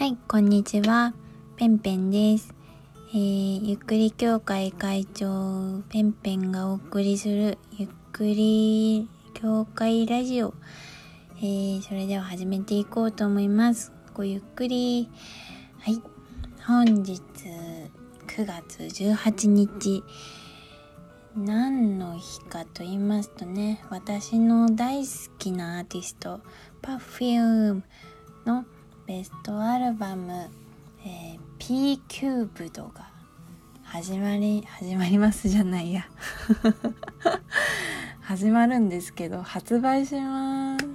はい、こんにちは。ペンペンです。えー、ゆっくり協会会長、ペンペンがお送りするゆっくり協会ラジオ。えー、それでは始めていこうと思います。ごゆっくり。はい、本日9月18日。何の日かと言いますとね、私の大好きなアーティスト、Perfume のベストアルバム、えー、P キューブドが始まり、始まりますじゃないや。始まるんですけど、発売します。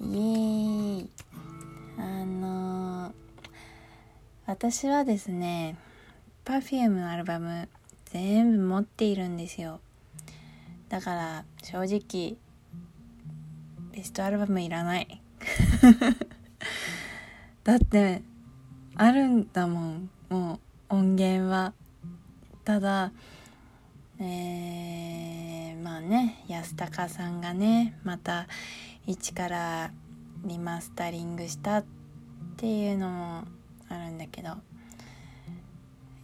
イエーイ。あのー、私はですね、Perfume のアルバム全部持っているんですよだから正直ベストアルバムいらないだってあるんだもんもう音源は。ただえー、まあね安高さんがねまた一からリマスタリングしたっていうのもあるんだけど。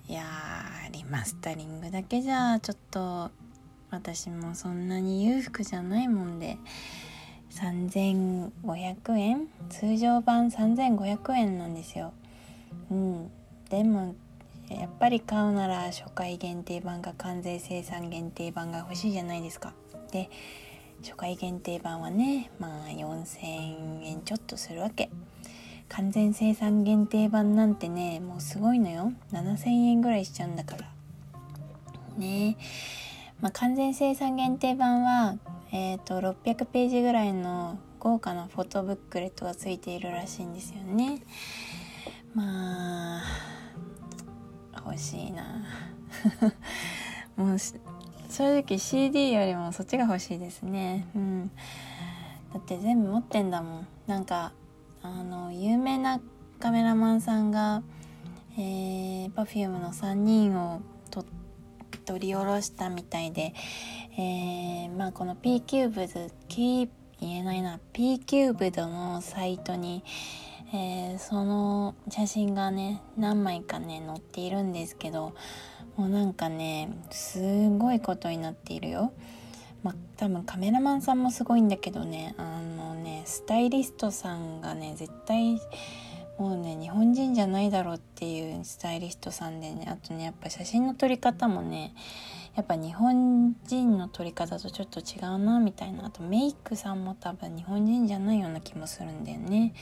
いやリマスタリングだけじゃちょっと私もそんなに裕福じゃないもんで。3500円？通常版3500円なんですよ。うん。でもやっぱり買うなら初回限定版か完全生産限定版が欲しいじゃないですか。で初回限定版はねまあ4000円ちょっとするわけ。完全生産限定版なんてねもうすごいのよ。7000円ぐらいしちゃうんだから。ね。えまあ、完全生産限定版はえっ、ー、と600ページぐらいの豪華なフォトブックレットがついているらしいんですよね。まあ欲しいな。もう正直 CD よりもそっちが欲しいですね。うん。だって全部持ってんだもん。なんかあの有名なカメラマンさんが、えー、Perfume の3人を撮り下ろしたみたいで、えー、まあこの P キューブズ言えないな P キューブドのサイトに、えー、その写真がね何枚かね載っているんですけどもうなんかねすごいことになっているよ。まあ、多分カメラマンさんもすごいんだけどねあのねスタイリストさんがね絶対もうね日本人じゃないだろうっていうスタイリストさんでねあとねやっぱ写真の撮り方もねやっぱ日本人の撮り方とちょっと違うなみたいな。あとメイクさんも多分日本人じゃないような気もするんだよね。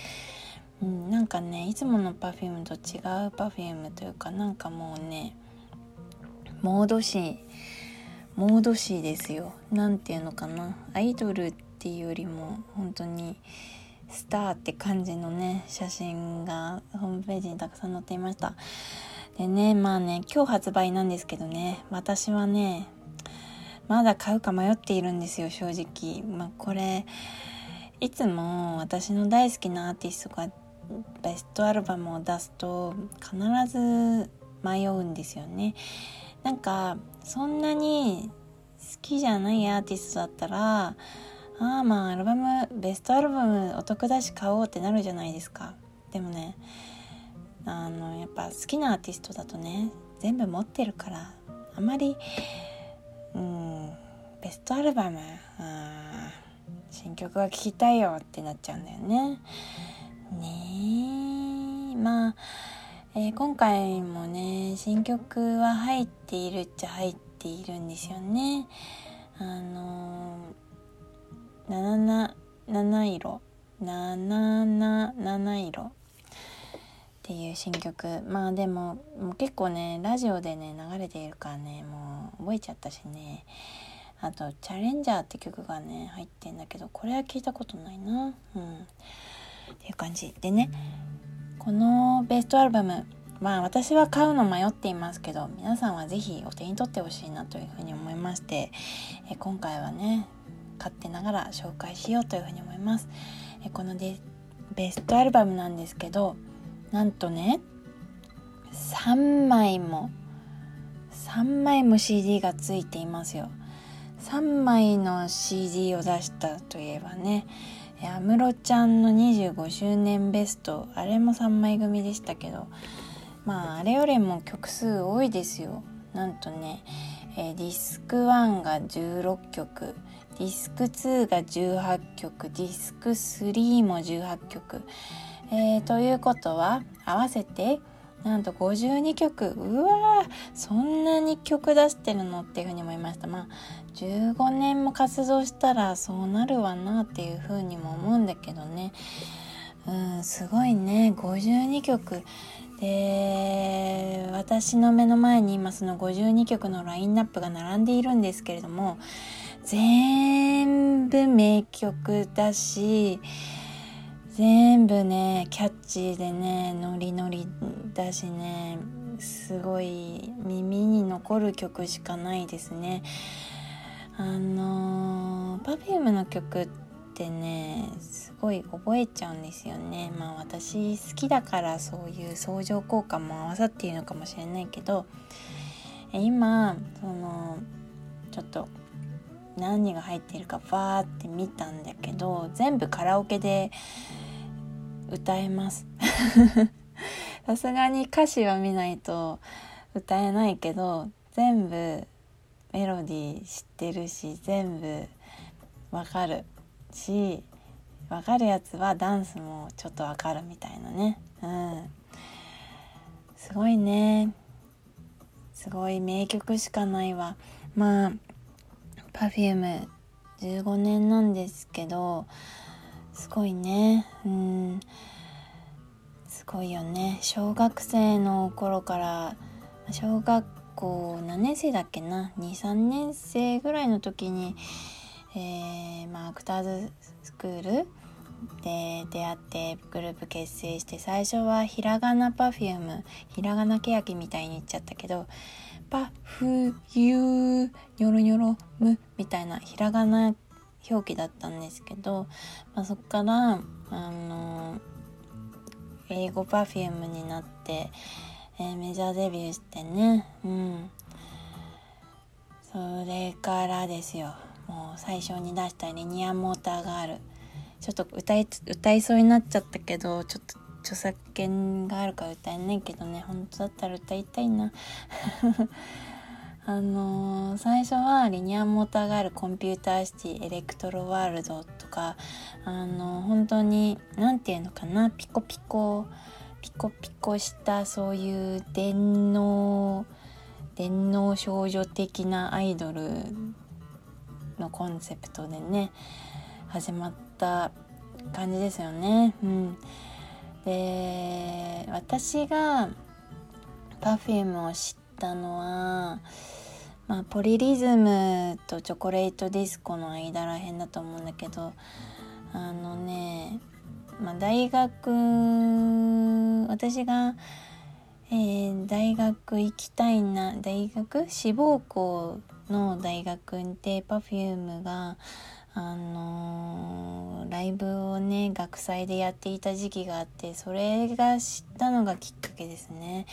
うん、なんかねいつもの Perfume と違う Perfume というかなんかもうねモード誌モード誌ですよ。何ていうのかな。アイドルっていうよりも本当にスターって感じのね写真がホームページにたくさん載っていました。でねまあね今日発売なんですけどね私はねまだ買うか迷っているんですよ正直。まあこれいつも私の大好きなアーティストがベストアルバムを出すと必ず迷うんですよね。なんかそんなに好きじゃないアーティストだったらああまあアルバムベストアルバムお得だし買おうってなるじゃないですか。でもねあのやっぱ好きなアーティストだとね全部持ってるからあまりうんベストアルバムあ新曲が聴きたいよってなっちゃうんだよね。ねえまあえー、今回もね新曲は入っているっちゃ入っているんですよね。あのー、7七色。七七色。っていう新曲。まあでももう結構ねラジオでね流れているからねもう覚えちゃったしね。あと「チャレンジャー」って曲がね入ってんだけどこれは聞いたことないな。うん。っていう感じでね。このベストアルバムまあ私は買うの迷っていますけど皆さんは是非お手に取ってほしいなというふうに思いましてえ今回はね買ってながら紹介しようというふうに思います。えこのでベストアルバムなんですけどなんとね3枚も3枚も CD がついていますよ。3枚の CD を出したといえばね安室ちゃんの25周年ベストあれも3枚組でしたけどまああれよりも曲数多いですよ。なんとね、え、ディスク1が16曲。ディスク2が18曲ディスク3も18曲、えー、ということは合わせてなんと52曲。うわそんなに曲出してるのっていうふうに思いました。まあ15年も活動したらそうなるわなっていうふうにも思うんだけどね。うんすごいね。52曲。で私の目の前に今その52曲のラインナップが並んでいるんですけれども全部名曲だし全部ねキャッチーでねノリノリだしねすごい耳に残る曲しかないですね。あの Perfume の曲ってねすごい覚えちゃうんですよね。まあ私好きだからそういう相乗効果も合わさっているのかもしれないけど今そのちょっと何が入っているかバーって見たんだけど全部カラオケで歌えます。さすがに歌詞は見ないと歌えないけど全部メロディー知ってるし全部わかる。しわかるやつはダンスもちょっとわかるみたいなね。うん。すごいね。すごい名曲しかないわ。まあ Perfume15 年なんですけどすごいね。うん。すごいよね。小学生の頃から小学校何年生だっけな？23年生ぐらいの時に、えー、まあ、アクターズスクールで出会ってグループ結成して最初はひらがなパフュームひらがなけやきみたいに言っちゃったけどパフユーニョロニョロムみたいなひらがな表記だったんですけど、まあ、そっからあの英語 Perfume になって、えー、メジャーデビューしてね。うん。それからですよ。もう最初に出したリニアモーターガールちょっと歌い歌いそうになっちゃったけどちょっと著作権があるから歌えないけどね本当だったら歌いたいな。あのー、最初はリニアモーターガールコンピューターシティエレクトロワールドとかあのー、本当に何て言うのかなピコピコピコピコしたそういう電脳電脳少女的なアイドルのコンセプトでね始まった感じですよね。うん、で私が Perfume を知ったのは、まあ、ポリリズムとチョコレートディスコの間らへんだと思うんだけどあのね、まあ、大学私が、えー、大学行きたいな大学？志望校の大学で Perfume があのー、ライブをね学祭でやっていた時期があってそれが知ったのがきっかけですね、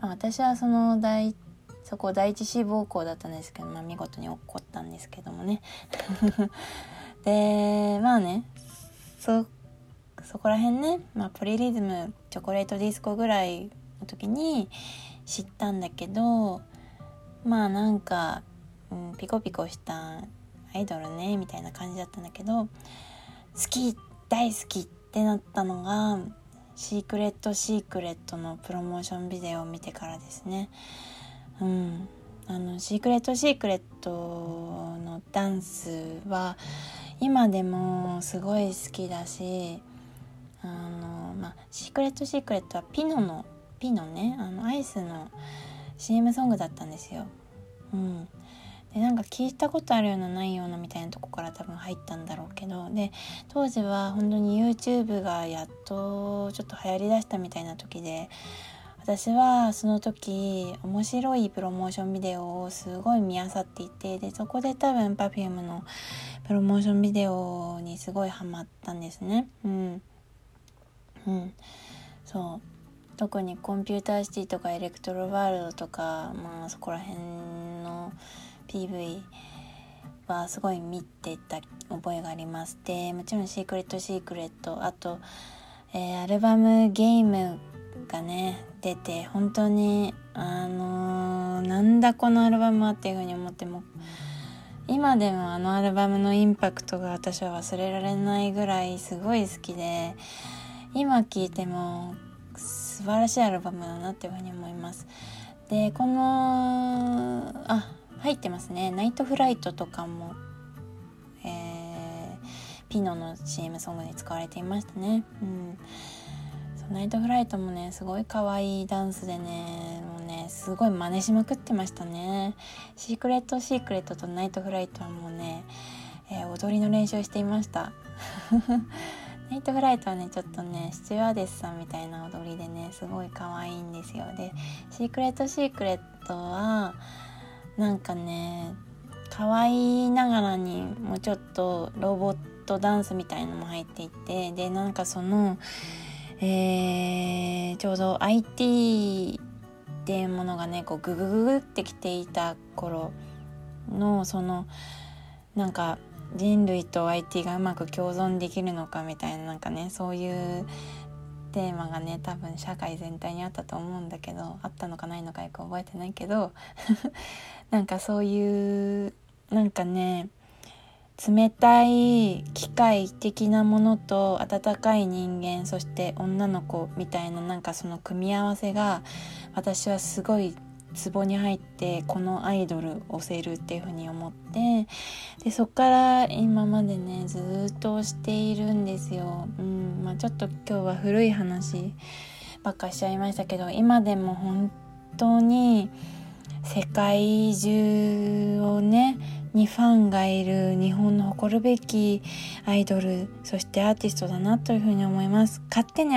まあ、私はその大そこ第一志望校だったんですけど、まあ、見事に落っこったんですけどもね。でまあねそこら辺ね、まあ、ポリリズムチョコレートディスコぐらいの時に知ったんだけどまあなんか、うん、ピコピコしたアイドルねみたいな感じだったんだけど好き大好きってなったのがシークレットシークレットのプロモーションビデオを見てからですね。うん。あのシークレットシークレットのダンスは今でもすごい好きだしあのまあシークレットシークレットはピノのピノねあのアイスの CM ソングだったんですよ。うん。でなんか聞いたことあるようなないようなみたいなとこから多分入ったんだろうけどで当時は本当に YouTube がやっとちょっと流行りだしたみたいな時で私はその時面白いプロモーションビデオをすごい見あさっていてでそこで多分 Perfume のプロモーションビデオにすごいハマったんですね。うん。うん。そう。特にコンピューターシティとかエレクトロワールドとかまあそこら辺の PV はすごい見てた覚えがありますでもちろん「シークレット・シークレット」あと、えー、アルバム「ゲーム」がね出て本当にあのー、なんだこのアルバムはっていうふうに思っても今でもあのアルバムのインパクトが私は忘れられないぐらいすごい好きで今聴いても素晴らしいアルバムだなっていうふうに思います。でこのあ入ってますね。 NIGHT FLIGHT とかも、えー、ピノの CM ソングに使われていましたね。うん。 NIGHT FLIGHT もねすごい可愛いダンスでねもうねすごい真似しまくってましたね。シークレットシークレットと NIGHT FLIGHT はもうね、えー、踊りの練習していました。 NIGHT FLIGHT はねちょっとねスチュワーデスさんみたいな踊りでねすごい可愛いんですよ。でシークレットシークレットはなんかね可愛いながらにもうちょっとロボットダンスみたいのも入っていてでなんかそのえー、ちょうど IT っていうものがねこうググググってきていた頃のそのなんか人類と IT がうまく共存できるのかみたいななんかねそういうテーマがね多分社会全体にあったと思うんだけどあったのかないのかよく覚えてないけど なんかそういうなんかね冷たい機械的なものと温かい人間そして女の子みたいななんかその組み合わせが私はすごいツボに入ってこのアイドル押せるっていうふうに思ってでそっから今までねずっとしているんですよ。うんまあ、ちょっと今日は古い話ばっかしちゃいましたけど今でも本当に世界中をねにファンがいる日本の誇るべきアイドルそしてアーティストだなというふうに思います勝手に